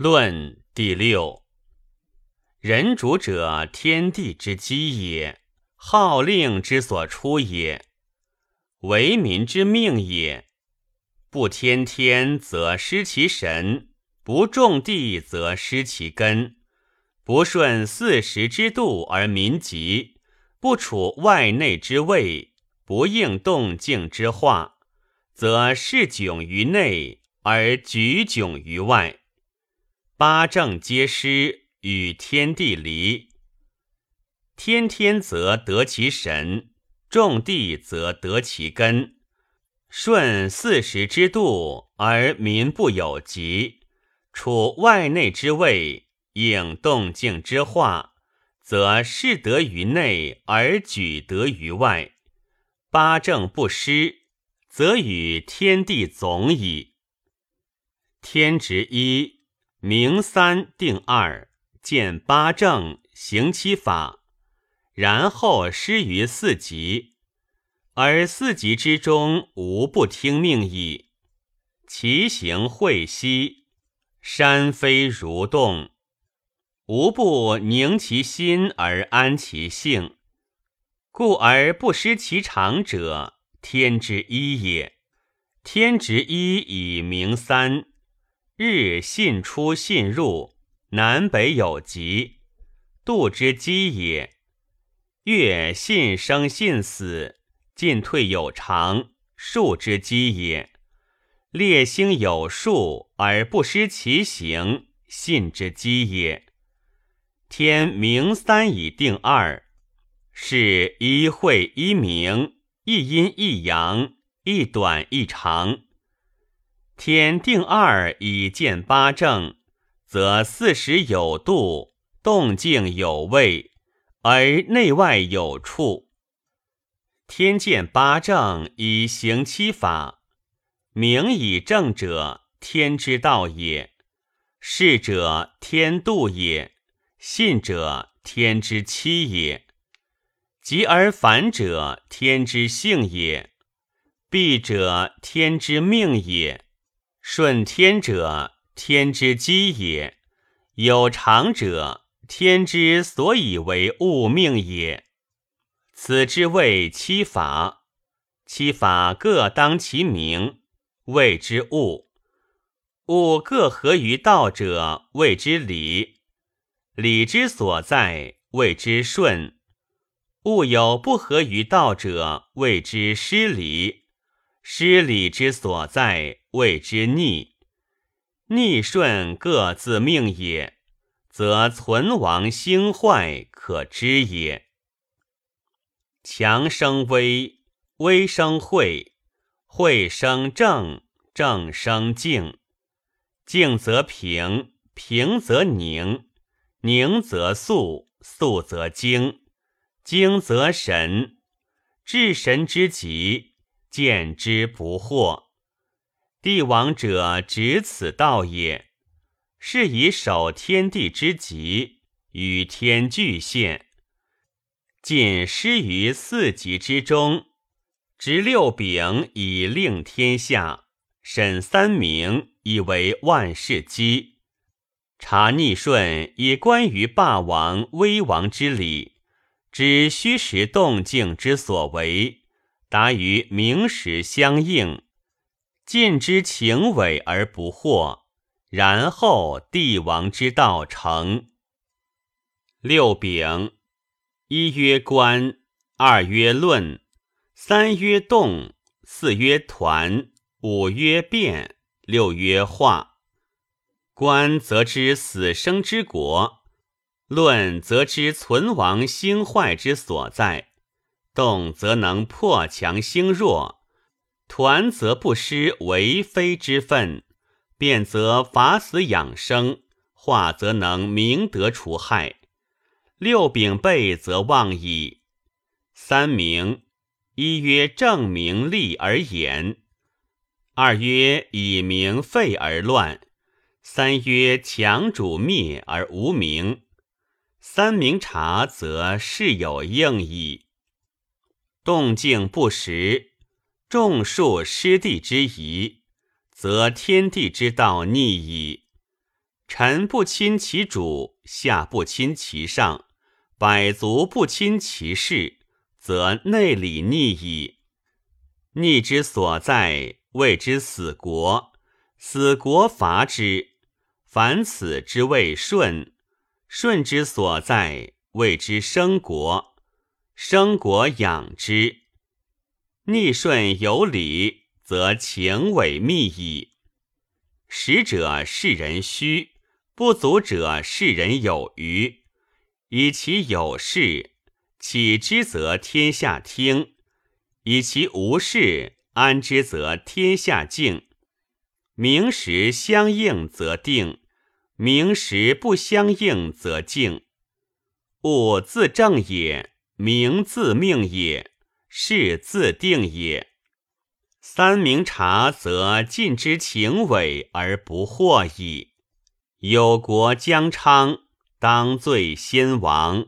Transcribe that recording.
论第六。人主者，天地之基也，号令之所出也，为民之命也。不天天，则失其神；不种地，则失其根；不顺四时之度而民急；不处外内之位，不应动静之化，则事窘于内而举窘于外。八正皆失。与天地离，天天则得其神，种地则得其根，顺四时之度而民不有疾，处外内之位，应动静之化，则事得于内而举得于外。八正不失，则与天地总矣。天执一，明三，定二。见八正，行七法，然后施于四极，而四极之中无不听命矣。其行会兮，山飞如动，无不宁其心而安其性，故而不失其常者，天之一也。天之一以明三，日信出信入。南北有极，度之基也；月信生信死，进退有常，数之基也。列星有数而不失其形，信之基也。天明三以定二，是一会一明，一阴一阳，一短一长。天定二以见八正。则四时有度，动静有位，而内外有处。天见八正以行七法，明以正者，天之道也；事者，天度也；信者，天之期也；极而反者，天之性也；闭者，天之命也；顺天者。天之基也，有常者，天之所以为物命也。此之谓七法。七法各当其名，谓之物。物各合于道者，谓之理。理之所在，谓之顺。物有不合于道者，谓之失礼。失礼之所在，谓之逆。逆顺各自命也，则存亡兴坏可知也。强生威，威生惠，惠生正，正生静，静则平，平则宁，宁则肃，肃则精，精则神。至神之极，见之不惑。帝王者，执此道也，是以守天地之极，与天俱现。尽失于四极之中，执六柄以令天下，审三明以为万事基，察逆顺以关于霸王威王之理，知虚实动静之所为，达于明实相应。尽之情伪而不惑，然后帝王之道成。六丙，一曰观，二曰论，三曰动，四曰团，五曰变，六曰化。观则知死生之国，论则知存亡兴坏之所在，动则能破强兴弱。团则不失为非之分，变则法死养生，化则能明德除害。六丙备则旺矣。三明：一曰正名利而言；二曰以明废而乱；三曰强主灭而无名。三明察则事有应矣。动静不实。众数失地之宜，则天地之道逆矣。臣不亲其主，下不亲其上，百族不亲其事，则内里逆矣。逆之所在，谓之死国。死国伐之，凡此之谓顺；顺之所在，谓之生国。生国养之，逆顺有理，则情伪密矣。实者世人虚，不足者世人有余。以其有事，岂之则天下听；以其无事，安之则天下静。名实相应则定，名实不相应则静。物自正也，名自命也，事自定也。三明察则尽之情伪而不惑矣。有国将昌，当罪先亡。